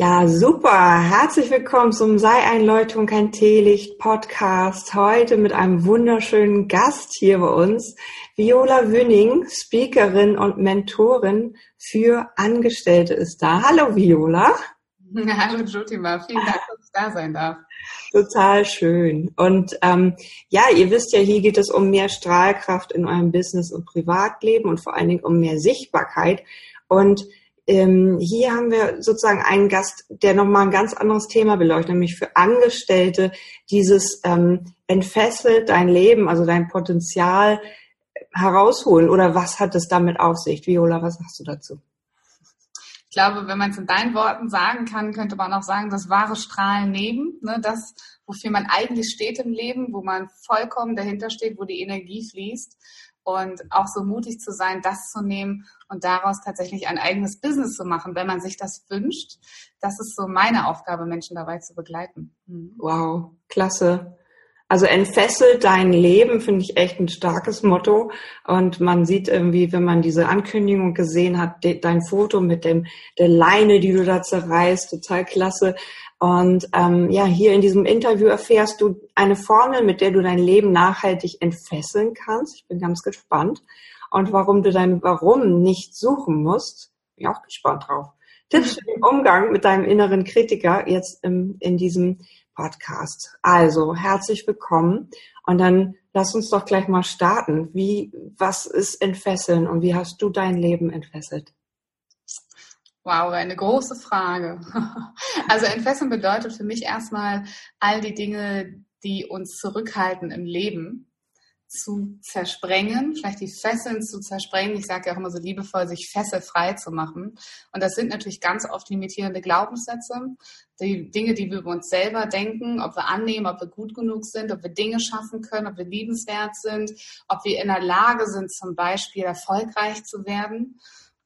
Ja, super. Herzlich willkommen zum Sei Einläutung kein Teelicht Podcast. Heute mit einem wunderschönen Gast hier bei uns. Viola Wünning, Speakerin und Mentorin für Angestellte ist da. Hallo Viola. Hallo Jotima, vielen Dank, dass ich da sein darf. Total schön. Und ähm, ja, ihr wisst ja, hier geht es um mehr Strahlkraft in eurem Business und Privatleben und vor allen Dingen um mehr Sichtbarkeit. Und ähm, hier haben wir sozusagen einen Gast, der nochmal ein ganz anderes Thema beleuchtet, nämlich für Angestellte dieses ähm, entfesselt dein Leben, also dein Potenzial herausholen. Oder was hat es damit auf sich? Viola, was sagst du dazu? Ich glaube, wenn man es in deinen Worten sagen kann, könnte man auch sagen, das wahre Strahlen neben, ne, das, wofür man eigentlich steht im Leben, wo man vollkommen dahinter steht, wo die Energie fließt und auch so mutig zu sein, das zu nehmen und daraus tatsächlich ein eigenes Business zu machen, wenn man sich das wünscht. Das ist so meine Aufgabe, Menschen dabei zu begleiten. Mhm. Wow, klasse. Also entfesselt dein Leben, finde ich echt ein starkes Motto. Und man sieht irgendwie, wenn man diese Ankündigung gesehen hat, dein Foto mit dem der Leine, die du da zerreißt, total klasse. Und ähm, ja, hier in diesem Interview erfährst du eine Formel, mit der du dein Leben nachhaltig entfesseln kannst. Ich bin ganz gespannt. Und warum du dein Warum nicht suchen musst, bin ich auch gespannt drauf. Tipps für den Umgang mit deinem inneren Kritiker jetzt im, in diesem Podcast. Also, herzlich willkommen. Und dann lass uns doch gleich mal starten. Wie, was ist Entfesseln und wie hast du dein Leben entfesselt? Wow, eine große Frage. Also entfesseln bedeutet für mich erstmal all die Dinge, die uns zurückhalten im Leben, zu zersprengen, vielleicht die Fesseln zu zersprengen. Ich sage ja auch immer so liebevoll, sich fesselfrei zu machen. Und das sind natürlich ganz oft limitierende Glaubenssätze, die Dinge, die wir über uns selber denken, ob wir annehmen, ob wir gut genug sind, ob wir Dinge schaffen können, ob wir liebenswert sind, ob wir in der Lage sind, zum Beispiel erfolgreich zu werden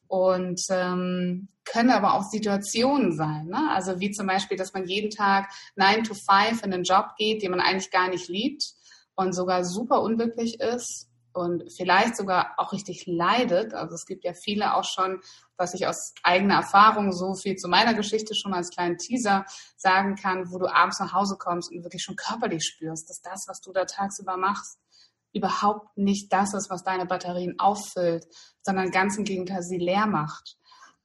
und ähm, können aber auch Situationen sein. Ne? Also wie zum Beispiel, dass man jeden Tag 9 to 5 in einen Job geht, den man eigentlich gar nicht liebt und sogar super unglücklich ist und vielleicht sogar auch richtig leidet. Also es gibt ja viele auch schon, was ich aus eigener Erfahrung so viel zu meiner Geschichte schon als kleinen Teaser sagen kann, wo du abends nach Hause kommst und wirklich schon körperlich spürst, dass das, was du da tagsüber machst, überhaupt nicht das ist, was deine Batterien auffüllt, sondern ganz im Gegenteil sie leer macht.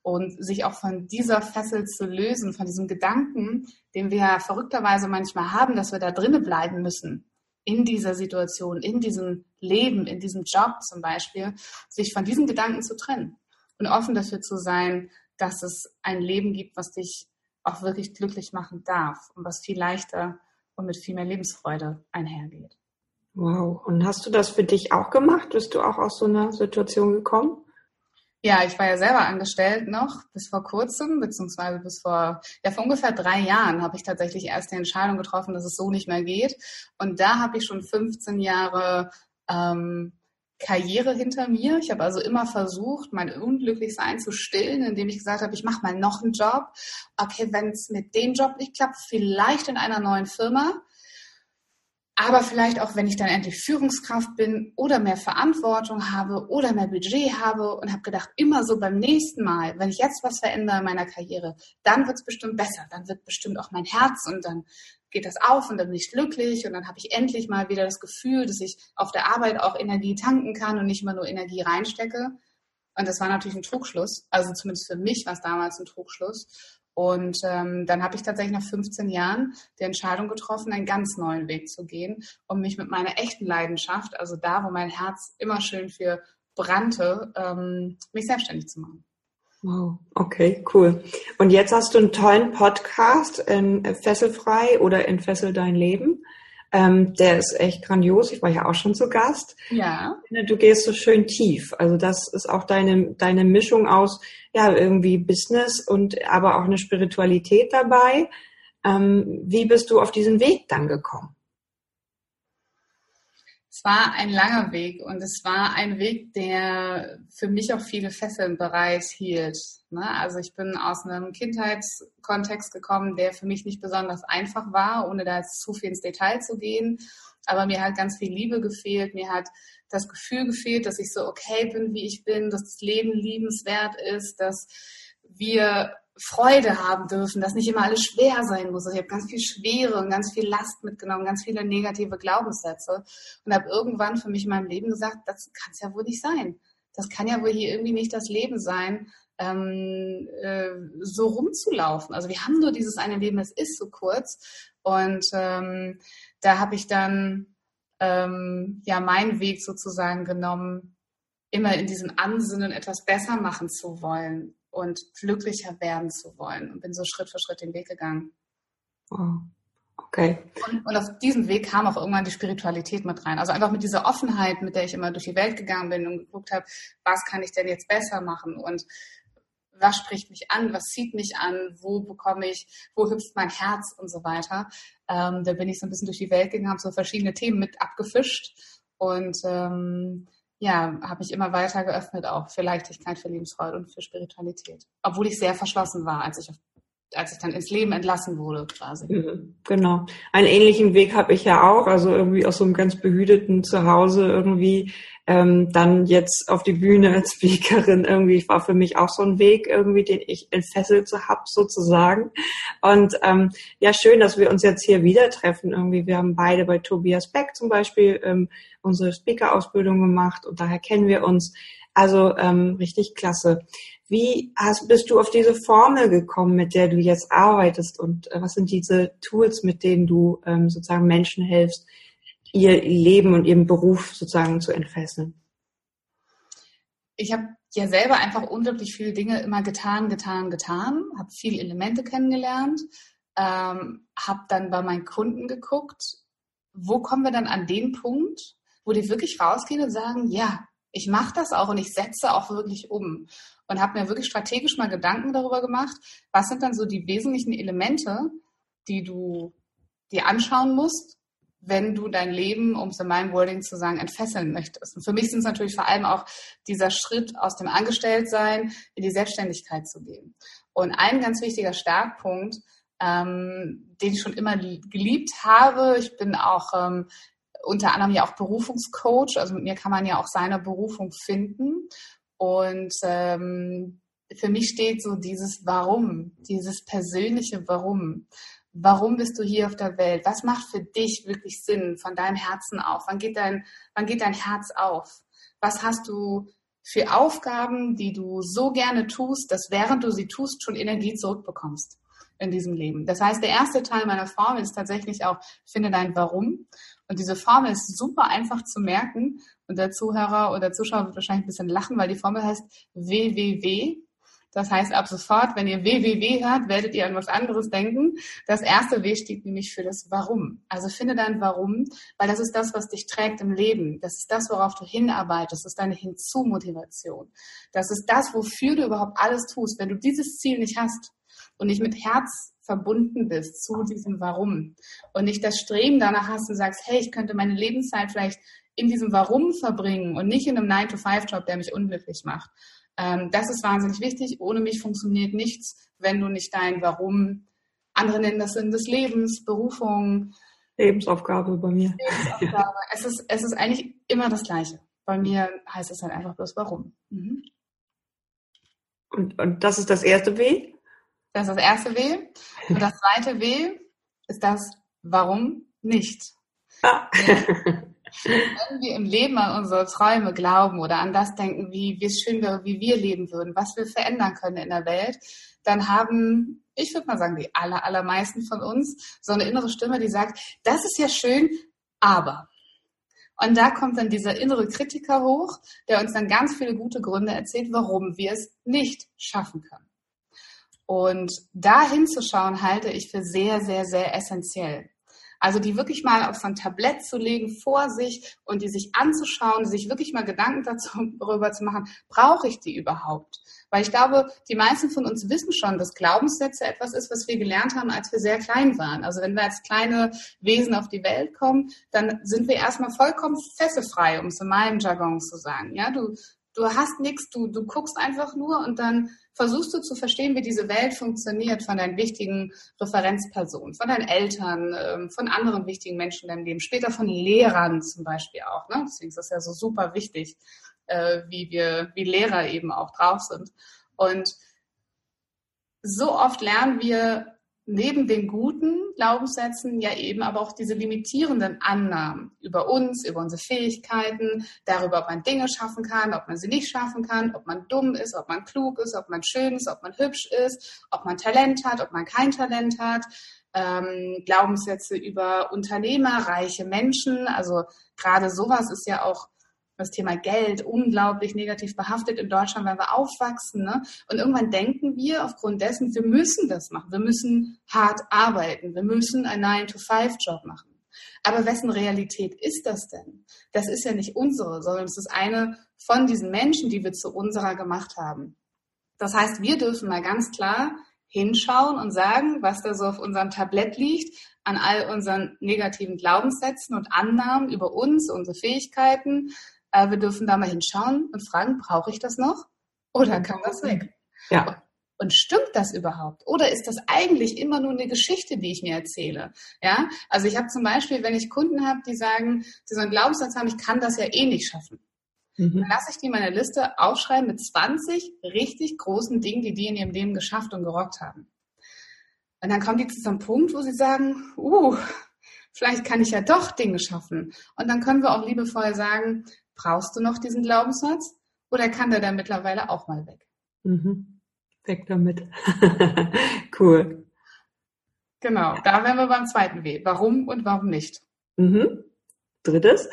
Und sich auch von dieser Fessel zu lösen, von diesem Gedanken, den wir verrückterweise manchmal haben, dass wir da drinnen bleiben müssen, in dieser Situation, in diesem Leben, in diesem Job zum Beispiel, sich von diesen Gedanken zu trennen und offen dafür zu sein, dass es ein Leben gibt, was dich auch wirklich glücklich machen darf und was viel leichter und mit viel mehr Lebensfreude einhergeht. Wow. Und hast du das für dich auch gemacht? Bist du auch aus so einer Situation gekommen? Ja, ich war ja selber angestellt noch bis vor kurzem, beziehungsweise bis vor, ja, vor ungefähr drei Jahren habe ich tatsächlich erst die Entscheidung getroffen, dass es so nicht mehr geht. Und da habe ich schon 15 Jahre ähm, Karriere hinter mir. Ich habe also immer versucht, mein Unglücklichsein zu stillen, indem ich gesagt habe, ich mache mal noch einen Job. Okay, wenn es mit dem Job nicht klappt, vielleicht in einer neuen Firma aber vielleicht auch, wenn ich dann endlich Führungskraft bin oder mehr Verantwortung habe oder mehr Budget habe und habe gedacht, immer so beim nächsten Mal, wenn ich jetzt was verändere in meiner Karriere, dann wird es bestimmt besser, dann wird bestimmt auch mein Herz und dann geht das auf und dann bin ich glücklich und dann habe ich endlich mal wieder das Gefühl, dass ich auf der Arbeit auch Energie tanken kann und nicht immer nur Energie reinstecke. Und das war natürlich ein Trugschluss. Also zumindest für mich war es damals ein Trugschluss. Und ähm, dann habe ich tatsächlich nach 15 Jahren die Entscheidung getroffen, einen ganz neuen Weg zu gehen, um mich mit meiner echten Leidenschaft, also da, wo mein Herz immer schön für brannte, ähm, mich selbstständig zu machen. Wow, okay, cool. Und jetzt hast du einen tollen Podcast in Fesselfrei oder in Fessel dein Leben. Ähm, der ist echt grandios. Ich war ja auch schon zu Gast. Ja. Du gehst so schön tief. Also das ist auch deine, deine Mischung aus, ja, irgendwie Business und aber auch eine Spiritualität dabei. Ähm, wie bist du auf diesen Weg dann gekommen? Es war ein langer Weg und es war ein Weg, der für mich auch viele Fesseln bereits hielt. Ne? Also ich bin aus einem Kindheitskontext gekommen, der für mich nicht besonders einfach war, ohne da jetzt zu viel ins Detail zu gehen. Aber mir hat ganz viel Liebe gefehlt. Mir hat das Gefühl gefehlt, dass ich so okay bin, wie ich bin, dass das Leben liebenswert ist, dass wir Freude haben dürfen, dass nicht immer alles schwer sein muss. Also ich habe ganz viel Schwere und ganz viel Last mitgenommen, ganz viele negative Glaubenssätze und habe irgendwann für mich in meinem Leben gesagt, das kann es ja wohl nicht sein. Das kann ja wohl hier irgendwie nicht das Leben sein, ähm, äh, so rumzulaufen. Also wir haben nur dieses eine Leben, es ist so kurz. Und ähm, da habe ich dann ähm, ja meinen Weg sozusagen genommen, immer in diesem Ansinnen etwas besser machen zu wollen und glücklicher werden zu wollen und bin so Schritt für Schritt den Weg gegangen. Oh. Okay. Und, und, auf diesem Weg kam auch irgendwann die Spiritualität mit rein. Also einfach mit dieser Offenheit, mit der ich immer durch die Welt gegangen bin und geguckt habe, was kann ich denn jetzt besser machen und was spricht mich an, was zieht mich an, wo bekomme ich, wo hüpft mein Herz und so weiter. Ähm, da bin ich so ein bisschen durch die Welt gegangen, habe so verschiedene Themen mit abgefischt und ähm, ja, habe mich immer weiter geöffnet auch für Leichtigkeit, für Lebensfreude und für Spiritualität. Obwohl ich sehr verschlossen war, als ich auf als ich dann ins Leben entlassen wurde, quasi. Mhm, genau. Einen ähnlichen Weg habe ich ja auch, also irgendwie aus so einem ganz behüteten Zuhause irgendwie ähm, dann jetzt auf die Bühne als Speakerin irgendwie war für mich auch so ein Weg irgendwie, den ich entfesselt habe sozusagen. Und ähm, ja, schön, dass wir uns jetzt hier wieder treffen. Irgendwie, wir haben beide bei Tobias Beck zum Beispiel ähm, unsere Speaker-Ausbildung gemacht und daher kennen wir uns. Also ähm, richtig klasse. Wie hast, bist du auf diese Formel gekommen, mit der du jetzt arbeitest und äh, was sind diese Tools, mit denen du ähm, sozusagen Menschen hilfst, ihr Leben und ihren Beruf sozusagen zu entfesseln? Ich habe ja selber einfach unglaublich viele Dinge immer getan, getan, getan, habe viele Elemente kennengelernt, ähm, habe dann bei meinen Kunden geguckt, wo kommen wir dann an den Punkt, wo die wirklich rausgehen und sagen, ja, ich mache das auch und ich setze auch wirklich um und habe mir wirklich strategisch mal Gedanken darüber gemacht, was sind dann so die wesentlichen Elemente, die du dir anschauen musst, wenn du dein Leben, um es in meinem Wording zu sagen, entfesseln möchtest. Und für mich sind es natürlich vor allem auch dieser Schritt aus dem Angestelltsein in die Selbstständigkeit zu gehen. Und ein ganz wichtiger Startpunkt, ähm, den ich schon immer geliebt habe, ich bin auch ähm, unter anderem ja auch Berufungscoach, also mit mir kann man ja auch seine Berufung finden. Und ähm, für mich steht so dieses Warum, dieses persönliche Warum. Warum bist du hier auf der Welt? Was macht für dich wirklich Sinn von deinem Herzen auf? Wann geht dein, wann geht dein Herz auf? Was hast du für Aufgaben, die du so gerne tust, dass während du sie tust, schon Energie zurückbekommst in diesem Leben? Das heißt, der erste Teil meiner Formel ist tatsächlich auch, finde dein Warum. Und diese Formel ist super einfach zu merken. Und der Zuhörer oder Zuschauer wird wahrscheinlich ein bisschen lachen, weil die Formel heißt WWW. Das heißt, ab sofort, wenn ihr WWW hört, werdet ihr an was anderes denken. Das erste W steht nämlich für das Warum. Also finde dein Warum, weil das ist das, was dich trägt im Leben. Das ist das, worauf du hinarbeitest. Das ist deine Hinzu-Motivation. Das ist das, wofür du überhaupt alles tust. Wenn du dieses Ziel nicht hast und nicht mit Herz verbunden bist zu diesem Warum und nicht das Streben danach hast und sagst, hey, ich könnte meine Lebenszeit vielleicht in diesem Warum verbringen und nicht in einem 9-to-5-Job, der mich unglücklich macht. Ähm, das ist wahnsinnig wichtig. Ohne mich funktioniert nichts, wenn du nicht dein Warum, andere nennen das Sinn des Lebens, Berufung. Lebensaufgabe bei mir. Lebensaufgabe. es, ist, es ist eigentlich immer das Gleiche. Bei mir heißt es halt einfach bloß Warum. Mhm. Und, und das ist das erste W? Das ist das erste W. Und das zweite W ist das Warum nicht. Ah. Wenn wir im Leben an unsere Träume glauben oder an das denken, wie, wie es schön wäre, wie wir leben würden, was wir verändern können in der Welt, dann haben, ich würde mal sagen, die aller, allermeisten von uns so eine innere Stimme, die sagt, das ist ja schön, aber. Und da kommt dann dieser innere Kritiker hoch, der uns dann ganz viele gute Gründe erzählt, warum wir es nicht schaffen können. Und da hinzuschauen, halte ich für sehr, sehr, sehr essentiell. Also die wirklich mal auf so ein Tablett zu legen vor sich und die sich anzuschauen, sich wirklich mal Gedanken darüber zu machen, brauche ich die überhaupt? Weil ich glaube, die meisten von uns wissen schon, dass Glaubenssätze etwas ist, was wir gelernt haben, als wir sehr klein waren. Also wenn wir als kleine Wesen auf die Welt kommen, dann sind wir erstmal vollkommen fesselfrei, um es in meinem Jargon zu sagen. Ja, du, du hast nichts, du, du guckst einfach nur und dann versuchst du zu verstehen, wie diese Welt funktioniert von deinen wichtigen Referenzpersonen, von deinen Eltern, ähm, von anderen wichtigen Menschen in deinem Leben, später von Lehrern zum Beispiel auch. Ne? Deswegen ist das ja so super wichtig, äh, wie wir, wie Lehrer eben auch drauf sind. Und so oft lernen wir neben den guten Glaubenssätzen ja eben aber auch diese limitierenden Annahmen über uns, über unsere Fähigkeiten, darüber, ob man Dinge schaffen kann, ob man sie nicht schaffen kann, ob man dumm ist, ob man klug ist, ob man schön ist, ob man hübsch ist, ob man Talent hat, ob man kein Talent hat. Ähm, Glaubenssätze über Unternehmer, reiche Menschen. Also gerade sowas ist ja auch das Thema Geld unglaublich negativ behaftet in Deutschland, weil wir aufwachsen. Ne? Und irgendwann denken wir aufgrund dessen, wir müssen das machen. Wir müssen hart arbeiten. Wir müssen einen 9-to-5-Job machen. Aber wessen Realität ist das denn? Das ist ja nicht unsere, sondern es ist eine von diesen Menschen, die wir zu unserer gemacht haben. Das heißt, wir dürfen mal ganz klar hinschauen und sagen, was da so auf unserem Tablett liegt, an all unseren negativen Glaubenssätzen und Annahmen über uns, unsere Fähigkeiten, äh, wir dürfen da mal hinschauen und fragen, brauche ich das noch? Oder kann das weg? Ja. Und stimmt das überhaupt? Oder ist das eigentlich immer nur eine Geschichte, die ich mir erzähle? Ja, also ich habe zum Beispiel, wenn ich Kunden habe, die sagen, sie so einen Glaubenssatz haben, ich kann das ja eh nicht schaffen. Mhm. Dann lasse ich die meine Liste aufschreiben mit 20 richtig großen Dingen, die die in ihrem Leben geschafft und gerockt haben. Und dann kommen die zu so einem Punkt, wo sie sagen, uh, vielleicht kann ich ja doch Dinge schaffen. Und dann können wir auch liebevoll sagen, Brauchst du noch diesen Glaubenssatz oder kann der dann mittlerweile auch mal weg? Mhm. Weg damit. cool. Genau, da wären wir beim zweiten W. Warum und warum nicht? Mhm. Drittes.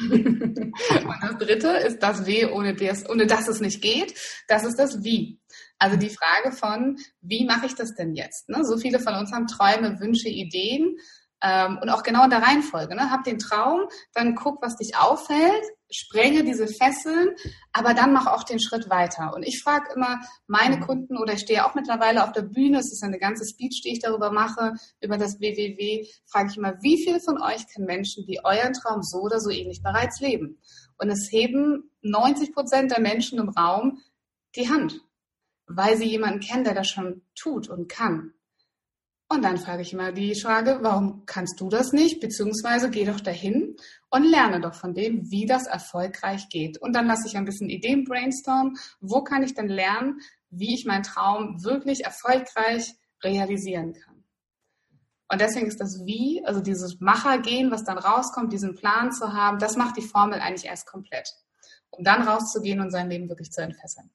und das dritte ist das W, ohne das, ohne das es nicht geht. Das ist das Wie. Also die Frage von, wie mache ich das denn jetzt? Ne? So viele von uns haben Träume, Wünsche, Ideen ähm, und auch genau in der Reihenfolge. Ne? Hab den Traum, dann guck, was dich auffällt, sprenge diese Fesseln, aber dann mach auch den Schritt weiter. Und ich frage immer meine mhm. Kunden oder ich stehe auch mittlerweile auf der Bühne, es ist eine ganze Speech, die ich darüber mache, über das WWW, frage ich immer, wie viele von euch kennen Menschen, die euren Traum so oder so ähnlich bereits leben? Und es heben 90 Prozent der Menschen im Raum die Hand, weil sie jemanden kennen, der das schon tut und kann. Und dann frage ich immer die Frage, warum kannst du das nicht? Beziehungsweise geh doch dahin und lerne doch von dem, wie das erfolgreich geht. Und dann lasse ich ein bisschen Ideen brainstormen. Wo kann ich denn lernen, wie ich meinen Traum wirklich erfolgreich realisieren kann? Und deswegen ist das Wie, also dieses Machergehen, was dann rauskommt, diesen Plan zu haben, das macht die Formel eigentlich erst komplett. Um dann rauszugehen und sein Leben wirklich zu entfesseln.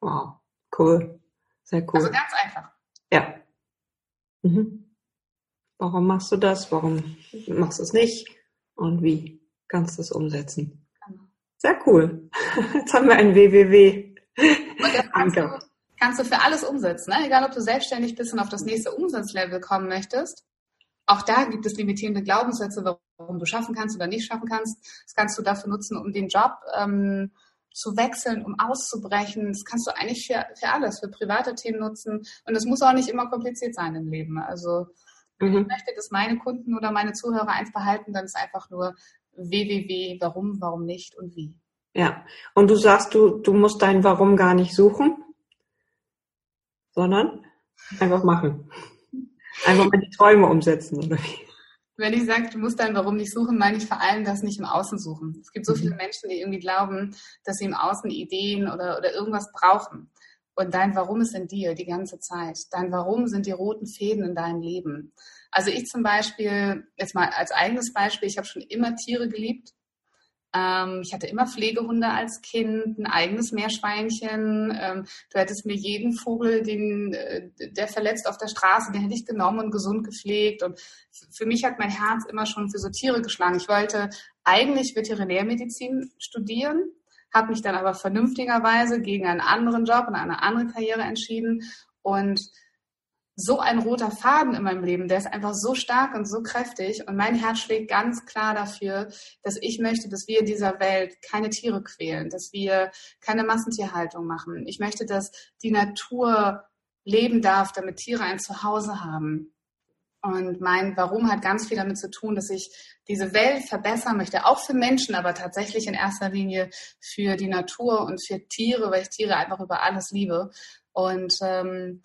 Wow, cool. Sehr cool. Also ganz einfach. Ja. Mhm. Warum machst du das? Warum machst du es nicht? Und wie kannst du es umsetzen? Genau. Sehr cool. Jetzt haben wir ein WWW. Kannst du, kannst du für alles umsetzen, ne? egal ob du selbstständig bist und auf das nächste Umsatzlevel kommen möchtest. Auch da gibt es limitierende Glaubenssätze, warum du schaffen kannst oder nicht schaffen kannst. Das kannst du dafür nutzen, um den Job ähm, zu wechseln, um auszubrechen. Das kannst du eigentlich für, für alles, für private Themen nutzen. Und es muss auch nicht immer kompliziert sein im Leben. Also wenn mhm. ich möchte, dass meine Kunden oder meine Zuhörer eins behalten, dann ist einfach nur www, warum, warum nicht und wie. Ja, und du sagst, du, du musst dein Warum gar nicht suchen, sondern einfach machen. Einfach mal die Träume umsetzen, oder wie? Wenn ich sage, du musst dein Warum nicht suchen, meine ich vor allem das nicht im Außen suchen. Es gibt so mhm. viele Menschen, die irgendwie glauben, dass sie im Außen Ideen oder, oder irgendwas brauchen. Und dein Warum ist in dir die ganze Zeit. Dein Warum sind die roten Fäden in deinem Leben. Also ich zum Beispiel, jetzt mal als eigenes Beispiel, ich habe schon immer Tiere geliebt. Ähm, ich hatte immer Pflegehunde als Kind, ein eigenes Meerschweinchen. Ähm, du hättest mir jeden Vogel, den, äh, der verletzt auf der Straße, den hätte ich genommen und gesund gepflegt. Und für mich hat mein Herz immer schon für so Tiere geschlagen. Ich wollte eigentlich Veterinärmedizin studieren, habe mich dann aber vernünftigerweise gegen einen anderen Job und eine andere Karriere entschieden und so ein roter Faden in meinem Leben, der ist einfach so stark und so kräftig und mein Herz schlägt ganz klar dafür, dass ich möchte, dass wir in dieser Welt keine Tiere quälen, dass wir keine Massentierhaltung machen. Ich möchte, dass die Natur leben darf, damit Tiere ein Zuhause haben. Und mein Warum hat ganz viel damit zu tun, dass ich diese Welt verbessern möchte, auch für Menschen, aber tatsächlich in erster Linie für die Natur und für Tiere, weil ich Tiere einfach über alles liebe. Und ähm,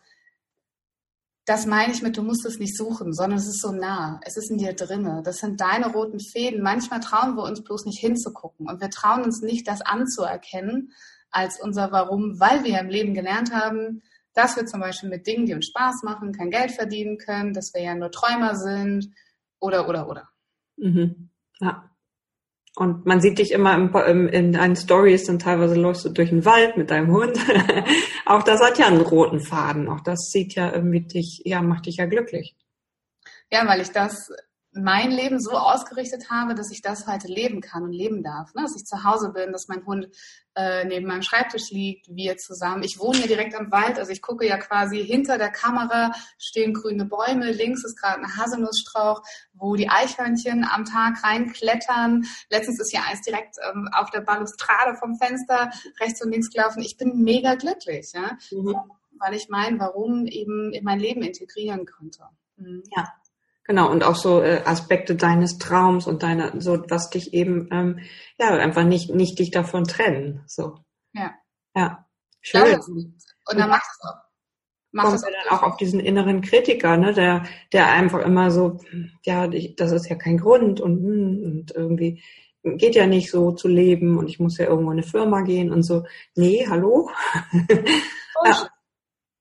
das meine ich mit, du musst es nicht suchen, sondern es ist so nah. Es ist in dir drinne. Das sind deine roten Fäden. Manchmal trauen wir uns bloß nicht hinzugucken und wir trauen uns nicht, das anzuerkennen als unser Warum, weil wir im Leben gelernt haben, dass wir zum Beispiel mit Dingen, die uns Spaß machen, kein Geld verdienen können, dass wir ja nur Träumer sind oder, oder, oder. Mhm. Ja. Und man sieht dich immer im, im, in deinen Stories, dann teilweise läufst du durch den Wald mit deinem Hund. auch das hat ja einen roten Faden. Auch das sieht ja irgendwie dich, ja, macht dich ja glücklich. Ja, weil ich das mein Leben so ausgerichtet habe, dass ich das heute leben kann und leben darf. Ne? Dass ich zu Hause bin, dass mein Hund äh, neben meinem Schreibtisch liegt, wir zusammen. Ich wohne hier direkt am Wald, also ich gucke ja quasi hinter der Kamera stehen grüne Bäume, links ist gerade ein Haselnussstrauch, wo die Eichhörnchen am Tag reinklettern. Letztens ist ja eins direkt ähm, auf der Balustrade vom Fenster rechts und links gelaufen. Ich bin mega glücklich, ja? Mhm. weil ich mein Warum eben in mein Leben integrieren konnte. Mhm. Ja. Genau, und auch so äh, Aspekte deines Traums und deiner, so was dich eben, ähm, ja, einfach nicht, nicht dich davon trennen. So. Ja. Ja. Schön. Ja, und dann macht es auch. Macht kommt dann auch auf diesen inneren Kritiker, ne, der, der einfach immer so, ja, das ist ja kein Grund und, und irgendwie geht ja nicht so zu leben und ich muss ja irgendwo in eine Firma gehen und so. Nee, hallo? Bullshit. ja.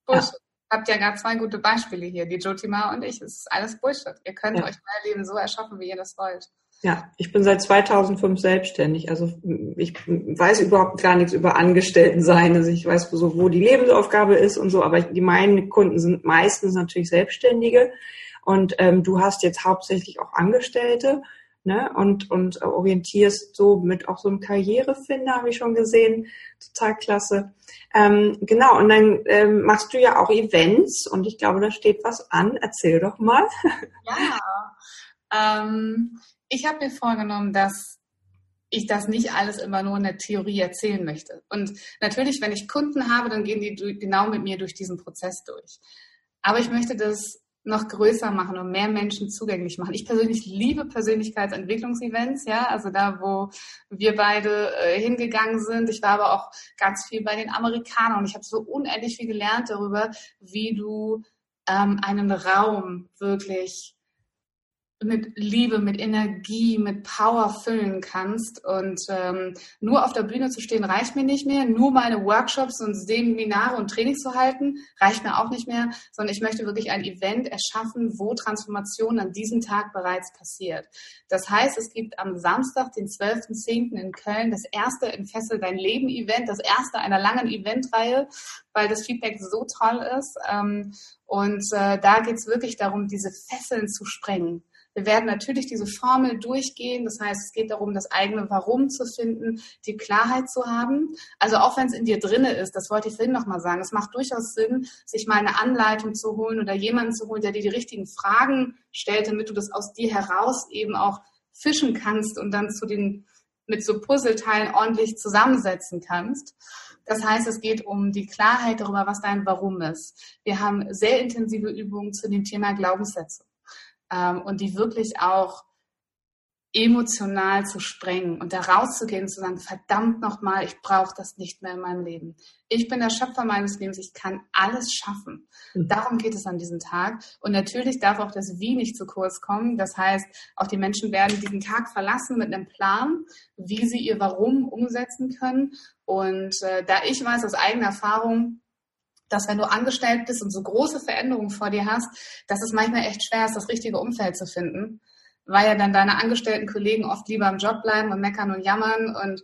Bullshit habt ja gerade zwei gute Beispiele hier, die Jotima und ich. Es ist alles Bullshit. Ihr könnt ja. euch euer Leben so erschaffen, wie ihr das wollt. Ja, ich bin seit 2005 selbstständig. Also ich weiß überhaupt gar nichts über Angestelltensein. Also ich weiß so, wo die Lebensaufgabe ist und so. Aber die meinen Kunden sind meistens natürlich Selbstständige. Und ähm, du hast jetzt hauptsächlich auch Angestellte ne? und, und orientierst so mit auch so einem Karrierefinder, habe ich schon gesehen. Total klasse. Ähm, genau, und dann ähm, machst du ja auch Events und ich glaube, da steht was an. Erzähl doch mal. Ja, ähm, ich habe mir vorgenommen, dass ich das nicht alles immer nur in der Theorie erzählen möchte. Und natürlich, wenn ich Kunden habe, dann gehen die genau mit mir durch diesen Prozess durch. Aber ich möchte das noch größer machen und mehr Menschen zugänglich machen. Ich persönlich liebe Persönlichkeitsentwicklungsevents, ja, also da, wo wir beide äh, hingegangen sind. Ich war aber auch ganz viel bei den Amerikanern und ich habe so unendlich viel gelernt darüber, wie du ähm, einen Raum wirklich mit Liebe, mit Energie, mit Power füllen kannst. Und ähm, nur auf der Bühne zu stehen reicht mir nicht mehr. Nur meine Workshops und Seminare und Trainings zu halten reicht mir auch nicht mehr, sondern ich möchte wirklich ein Event erschaffen, wo Transformation an diesem Tag bereits passiert. Das heißt, es gibt am Samstag, den 12.10. in Köln, das erste Entfessel dein Leben Event, das erste einer langen Eventreihe, weil das Feedback so toll ist. Ähm, und äh, da geht es wirklich darum, diese Fesseln zu sprengen. Wir werden natürlich diese Formel durchgehen. Das heißt, es geht darum, das eigene Warum zu finden, die Klarheit zu haben. Also auch wenn es in dir drinne ist, das wollte ich vorhin nochmal sagen, es macht durchaus Sinn, sich mal eine Anleitung zu holen oder jemanden zu holen, der dir die richtigen Fragen stellt, damit du das aus dir heraus eben auch fischen kannst und dann zu den mit so Puzzleteilen ordentlich zusammensetzen kannst. Das heißt, es geht um die Klarheit darüber, was dein Warum ist. Wir haben sehr intensive Übungen zu dem Thema Glaubenssätze ähm, und die wirklich auch emotional zu sprengen und da rauszugehen und zu sagen, verdammt nochmal, ich brauche das nicht mehr in meinem Leben. Ich bin der Schöpfer meines Lebens, ich kann alles schaffen. Mhm. Darum geht es an diesem Tag. Und natürlich darf auch das Wie nicht zu kurz kommen. Das heißt, auch die Menschen werden diesen Tag verlassen mit einem Plan, wie sie ihr Warum umsetzen können. Und äh, da ich weiß aus eigener Erfahrung, dass wenn du angestellt bist und so große Veränderungen vor dir hast, dass es manchmal echt schwer ist, das richtige Umfeld zu finden, weil ja dann deine angestellten Kollegen oft lieber im Job bleiben und meckern und jammern und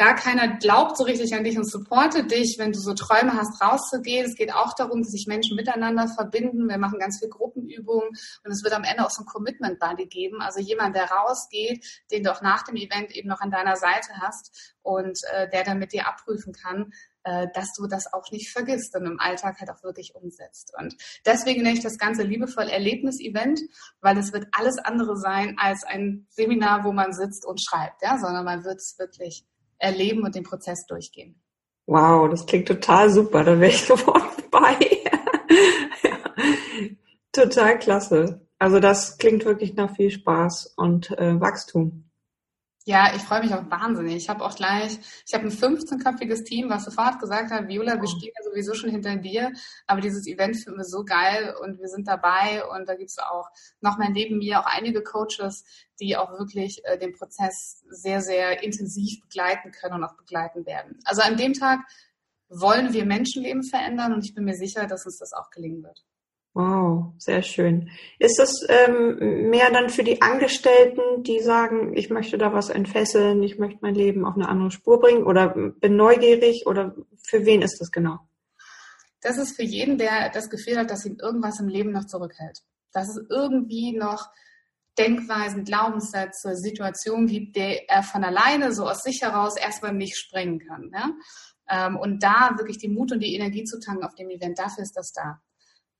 gar keiner glaubt so richtig an dich und supportet dich, wenn du so Träume hast, rauszugehen. Es geht auch darum, dass sich Menschen miteinander verbinden. Wir machen ganz viel Gruppenübungen und es wird am Ende auch so ein Commitment Buddy geben. Also jemand, der rausgeht, den du auch nach dem Event eben noch an deiner Seite hast und äh, der dann mit dir abprüfen kann, äh, dass du das auch nicht vergisst und im Alltag halt auch wirklich umsetzt. Und deswegen nenne ich das Ganze liebevoll Erlebnis-Event, weil es wird alles andere sein als ein Seminar, wo man sitzt und schreibt, ja, sondern man wird es wirklich erleben und den Prozess durchgehen. Wow, das klingt total super. Da wäre ich sofort bei. ja. Total klasse. Also das klingt wirklich nach viel Spaß und äh, Wachstum. Ja, ich freue mich auch wahnsinnig. Ich habe auch gleich, ich habe ein 15-köpfiges Team, was sofort gesagt hat, Viola, wir stehen ja sowieso schon hinter dir, aber dieses Event finden wir so geil und wir sind dabei und da gibt es auch noch mal neben mir auch einige Coaches, die auch wirklich äh, den Prozess sehr, sehr intensiv begleiten können und auch begleiten werden. Also an dem Tag wollen wir Menschenleben verändern und ich bin mir sicher, dass uns das auch gelingen wird. Wow, sehr schön. Ist das ähm, mehr dann für die Angestellten, die sagen, ich möchte da was entfesseln, ich möchte mein Leben auf eine andere Spur bringen oder bin neugierig oder für wen ist das genau? Das ist für jeden, der das Gefühl hat, dass ihn irgendwas im Leben noch zurückhält. Dass es irgendwie noch Denkweisen, Glaubenssätze, Situationen gibt, der er von alleine so aus sich heraus erstmal nicht sprengen kann. Ähm, und da wirklich die Mut und die Energie zu tanken auf dem Event, dafür ist das da.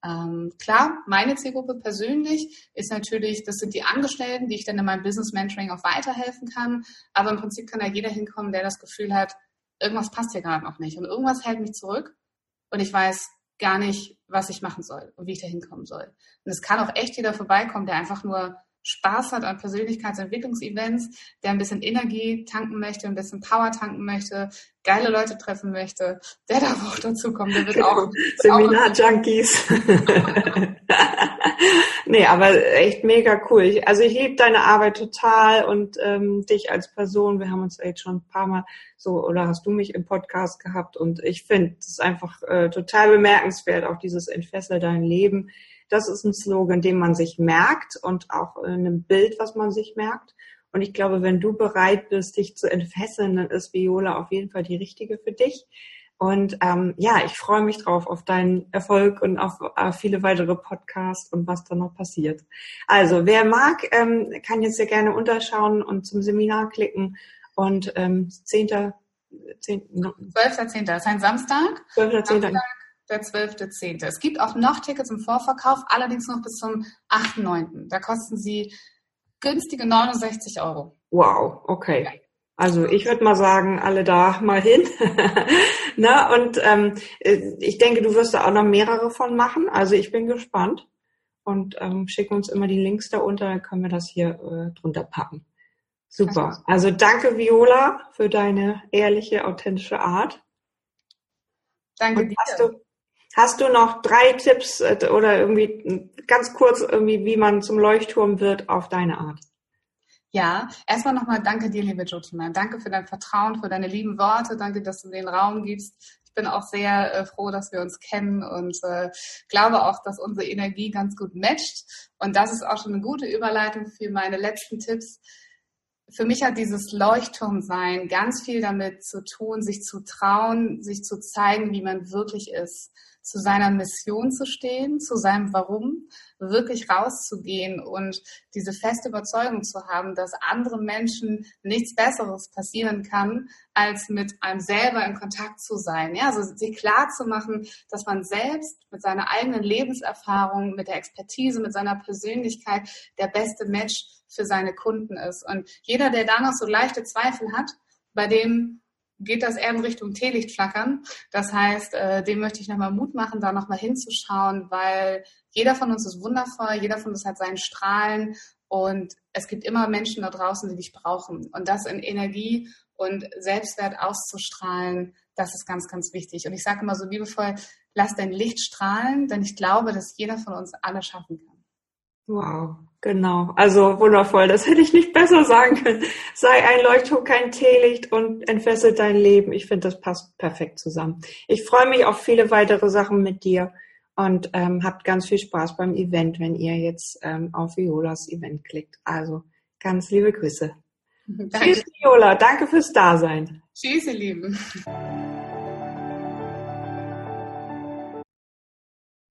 Ähm, klar, meine Zielgruppe persönlich ist natürlich, das sind die Angestellten, die ich dann in meinem Business Mentoring auch weiterhelfen kann. Aber im Prinzip kann da jeder hinkommen, der das Gefühl hat, irgendwas passt hier gerade noch nicht und irgendwas hält mich zurück und ich weiß gar nicht, was ich machen soll und wie ich da hinkommen soll. Und es kann auch echt jeder vorbeikommen, der einfach nur Spaß hat an Persönlichkeitsentwicklungsevents, der ein bisschen Energie tanken möchte, ein bisschen Power tanken möchte, geile Leute treffen möchte, der darf auch dazu kommen. Der wird auch Seminar-Junkies. nee, aber echt mega cool. Ich, also ich liebe deine Arbeit total und ähm, dich als Person. Wir haben uns echt schon ein paar Mal so oder hast du mich im Podcast gehabt und ich finde es einfach äh, total bemerkenswert, auch dieses Entfessel dein Leben das ist ein Slogan, den man sich merkt und auch in einem Bild, was man sich merkt. Und ich glaube, wenn du bereit bist, dich zu entfesseln, dann ist Viola auf jeden Fall die richtige für dich. Und ähm, ja, ich freue mich drauf auf deinen Erfolg und auf äh, viele weitere Podcasts und was da noch passiert. Also, wer mag, ähm, kann jetzt sehr gerne unterschauen und zum Seminar klicken. Und ähm, 10. 10. 12.10. Das ist ein Samstag. 12.10 der 12.10. Es gibt auch noch Tickets im Vorverkauf, allerdings noch bis zum 8.9. Da kosten sie günstige 69 Euro. Wow, okay. Also ich würde mal sagen, alle da mal hin. Na, und ähm, ich denke, du wirst da auch noch mehrere von machen. Also ich bin gespannt. Und ähm, schick uns immer die Links da unter, dann können wir das hier äh, drunter packen. Super. Also danke, Viola, für deine ehrliche, authentische Art. Danke dir. Hast du, Hast du noch drei Tipps äh, oder irgendwie ganz kurz irgendwie, wie man zum Leuchtturm wird auf deine Art? Ja, erstmal nochmal danke dir, liebe Jotima. Danke für dein Vertrauen, für deine lieben Worte. Danke, dass du den Raum gibst. Ich bin auch sehr äh, froh, dass wir uns kennen und äh, glaube auch, dass unsere Energie ganz gut matcht. Und das ist auch schon eine gute Überleitung für meine letzten Tipps. Für mich hat dieses Leuchtturmsein ganz viel damit zu tun, sich zu trauen, sich zu zeigen, wie man wirklich ist zu seiner Mission zu stehen, zu seinem Warum, wirklich rauszugehen und diese feste Überzeugung zu haben, dass andere Menschen nichts Besseres passieren kann, als mit einem selber in Kontakt zu sein. Ja, also sich klar zu machen, dass man selbst mit seiner eigenen Lebenserfahrung, mit der Expertise, mit seiner Persönlichkeit der beste Match für seine Kunden ist. Und jeder, der da noch so leichte Zweifel hat, bei dem geht das eher in Richtung Teelicht flackern. Das heißt, äh, dem möchte ich nochmal Mut machen, da nochmal hinzuschauen, weil jeder von uns ist wundervoll, jeder von uns hat seinen Strahlen und es gibt immer Menschen da draußen, die dich brauchen. Und das in Energie und Selbstwert auszustrahlen, das ist ganz, ganz wichtig. Und ich sage immer so liebevoll, lass dein Licht strahlen, denn ich glaube, dass jeder von uns alles schaffen kann. Wow, genau. Also wundervoll. Das hätte ich nicht besser sagen können. Sei ein Leuchtturm, kein Teelicht und entfesselt dein Leben. Ich finde, das passt perfekt zusammen. Ich freue mich auf viele weitere Sachen mit dir und ähm, habt ganz viel Spaß beim Event, wenn ihr jetzt ähm, auf Violas Event klickt. Also ganz liebe Grüße. Danke. Tschüss, Viola. Danke fürs Dasein. Tschüss, ihr Lieben.